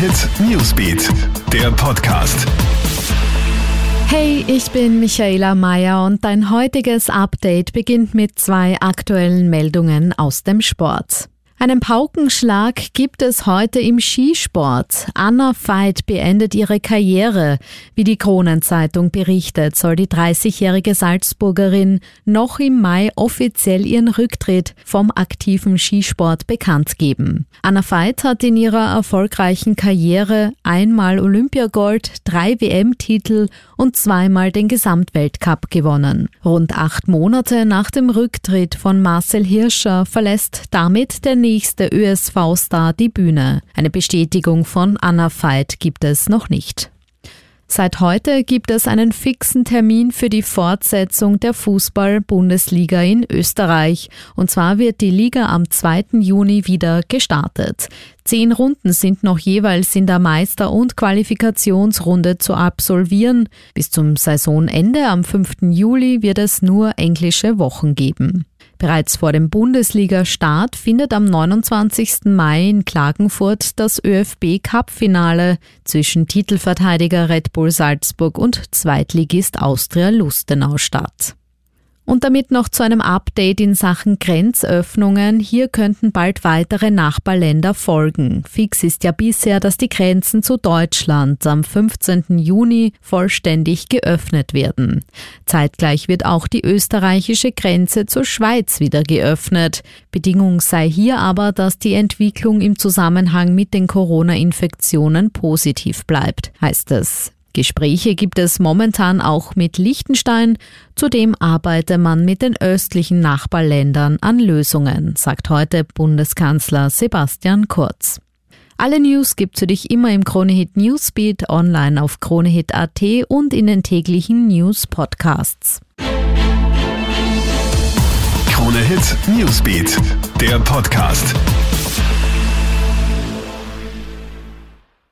Hit Newsbeat, der Podcast. Hey, ich bin Michaela Mayer und dein heutiges Update beginnt mit zwei aktuellen Meldungen aus dem Sport. Einen Paukenschlag gibt es heute im Skisport. Anna Veit beendet ihre Karriere. Wie die Kronenzeitung berichtet, soll die 30-jährige Salzburgerin noch im Mai offiziell ihren Rücktritt vom aktiven Skisport bekannt geben. Anna Veit hat in ihrer erfolgreichen Karriere einmal Olympiagold, drei WM-Titel und zweimal den Gesamtweltcup gewonnen. Rund acht Monate nach dem Rücktritt von Marcel Hirscher verlässt damit der nächste ÖSV-Star die Bühne. Eine Bestätigung von Anna Veit gibt es noch nicht. Seit heute gibt es einen fixen Termin für die Fortsetzung der Fußball-Bundesliga in Österreich. Und zwar wird die Liga am 2. Juni wieder gestartet. Zehn Runden sind noch jeweils in der Meister- und Qualifikationsrunde zu absolvieren. Bis zum Saisonende am 5. Juli wird es nur englische Wochen geben. Bereits vor dem Bundesliga-Start findet am 29. Mai in Klagenfurt das ÖFB-Cup-Finale zwischen Titelverteidiger Red Bull Salzburg und Zweitligist Austria Lustenau statt. Und damit noch zu einem Update in Sachen Grenzöffnungen. Hier könnten bald weitere Nachbarländer folgen. Fix ist ja bisher, dass die Grenzen zu Deutschland am 15. Juni vollständig geöffnet werden. Zeitgleich wird auch die österreichische Grenze zur Schweiz wieder geöffnet. Bedingung sei hier aber, dass die Entwicklung im Zusammenhang mit den Corona-Infektionen positiv bleibt, heißt es. Gespräche gibt es momentan auch mit Liechtenstein. Zudem arbeite man mit den östlichen Nachbarländern an Lösungen, sagt heute Bundeskanzler Sebastian Kurz. Alle News gibt's für dich immer im Kronehit Newsbeat online auf kronehit.at und in den täglichen News Podcasts. Kronehit Newsbeat, der Podcast.